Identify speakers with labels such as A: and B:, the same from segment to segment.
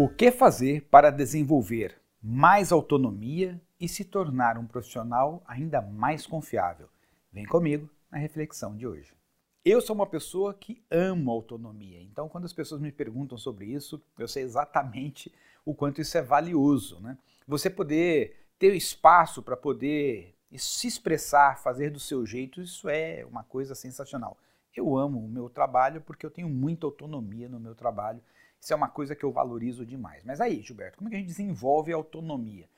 A: O que fazer para desenvolver mais autonomia e se tornar um profissional ainda mais confiável? Vem comigo na reflexão de hoje. Eu sou uma pessoa que amo autonomia, então quando as pessoas me perguntam sobre isso, eu sei exatamente o quanto isso é valioso. Né? Você poder ter espaço para poder se expressar, fazer do seu jeito, isso é uma coisa sensacional. Eu amo o meu trabalho porque eu tenho muita autonomia no meu trabalho isso é uma coisa que eu valorizo demais. Mas aí, Gilberto, como é que a gente desenvolve a autonomia?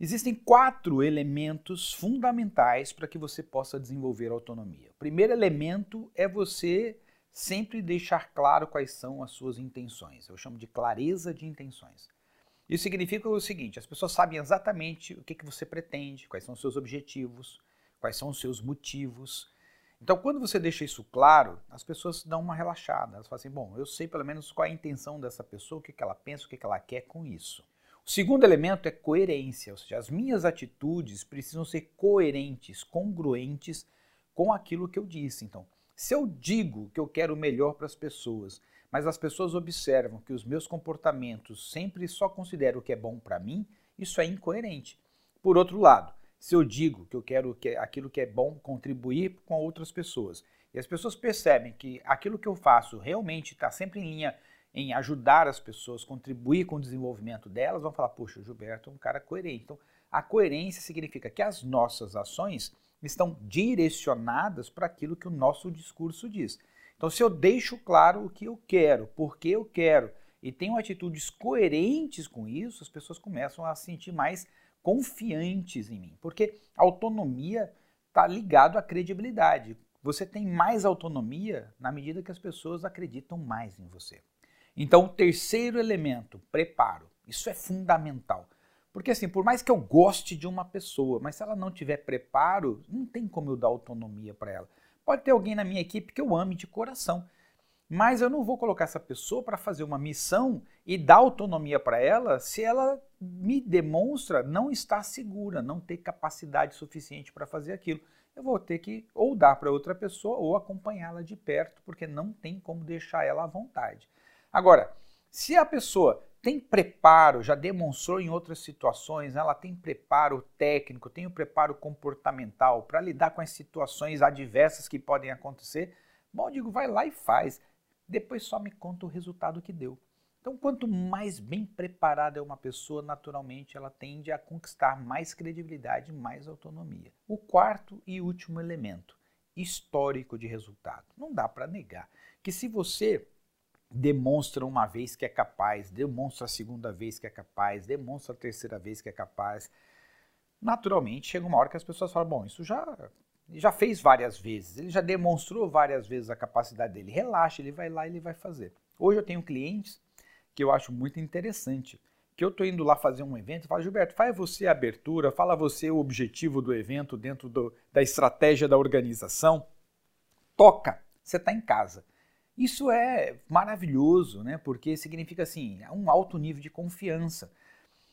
A: Existem quatro elementos fundamentais para que você possa desenvolver a autonomia. O primeiro elemento é você sempre deixar claro quais são as suas intenções. Eu chamo de clareza de intenções. Isso significa o seguinte: as pessoas sabem exatamente o que, que você pretende, quais são os seus objetivos, quais são os seus motivos, então, quando você deixa isso claro, as pessoas dão uma relaxada. Elas falam assim: bom, eu sei pelo menos qual é a intenção dessa pessoa, o que, que ela pensa, o que, que ela quer com isso. O segundo elemento é coerência, ou seja, as minhas atitudes precisam ser coerentes, congruentes com aquilo que eu disse. Então, se eu digo que eu quero o melhor para as pessoas, mas as pessoas observam que os meus comportamentos sempre só consideram o que é bom para mim, isso é incoerente. Por outro lado, se eu digo que eu quero que aquilo que é bom contribuir com outras pessoas e as pessoas percebem que aquilo que eu faço realmente está sempre em linha em ajudar as pessoas, contribuir com o desenvolvimento delas, vão falar: puxa, o Gilberto é um cara coerente. Então, a coerência significa que as nossas ações estão direcionadas para aquilo que o nosso discurso diz. Então, se eu deixo claro o que eu quero, por que eu quero, e tenho atitudes coerentes com isso, as pessoas começam a sentir mais confiantes em mim, porque autonomia está ligado à credibilidade. Você tem mais autonomia na medida que as pessoas acreditam mais em você. Então, o terceiro elemento, preparo. Isso é fundamental. Porque assim, por mais que eu goste de uma pessoa, mas se ela não tiver preparo, não tem como eu dar autonomia para ela. Pode ter alguém na minha equipe que eu ame de coração, mas eu não vou colocar essa pessoa para fazer uma missão e dar autonomia para ela se ela me demonstra não estar segura, não ter capacidade suficiente para fazer aquilo. Eu vou ter que ou dar para outra pessoa ou acompanhá-la de perto, porque não tem como deixar ela à vontade. Agora, se a pessoa tem preparo, já demonstrou em outras situações, ela tem preparo técnico, tem o preparo comportamental para lidar com as situações adversas que podem acontecer, bom, digo, vai lá e faz depois só me conta o resultado que deu. Então, quanto mais bem preparada é uma pessoa, naturalmente ela tende a conquistar mais credibilidade, mais autonomia. O quarto e último elemento, histórico de resultado. Não dá para negar que se você demonstra uma vez que é capaz, demonstra a segunda vez que é capaz, demonstra a terceira vez que é capaz, naturalmente chega uma hora que as pessoas falam: bom, isso já ele já fez várias vezes, ele já demonstrou várias vezes a capacidade dele. Relaxa, ele vai lá e ele vai fazer. Hoje eu tenho clientes que eu acho muito interessante, que eu estou indo lá fazer um evento e falo, Gilberto, faz você a abertura, fala você o objetivo do evento dentro do, da estratégia da organização. Toca, você está em casa. Isso é maravilhoso, né? Porque significa assim, um alto nível de confiança.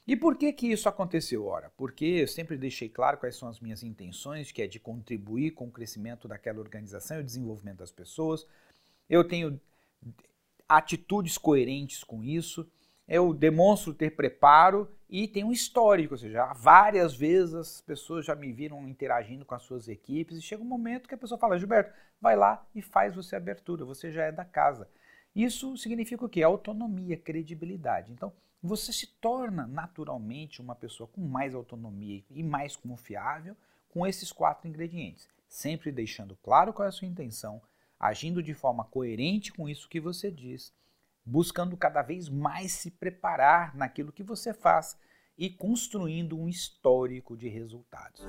A: E por que que isso aconteceu? Ora, porque eu sempre deixei claro quais são as minhas intenções, que é de contribuir com o crescimento daquela organização e o desenvolvimento das pessoas. Eu tenho atitudes coerentes com isso. Eu demonstro ter preparo e tenho um histórico, ou seja, várias vezes as pessoas já me viram interagindo com as suas equipes e chega um momento que a pessoa fala, Gilberto, vai lá e faz você a abertura, você já é da casa. Isso significa o quê? Autonomia, credibilidade. Então, você se torna naturalmente uma pessoa com mais autonomia e mais confiável com esses quatro ingredientes, sempre deixando claro qual é a sua intenção, agindo de forma coerente com isso que você diz, buscando cada vez mais se preparar naquilo que você faz e construindo um histórico de resultados.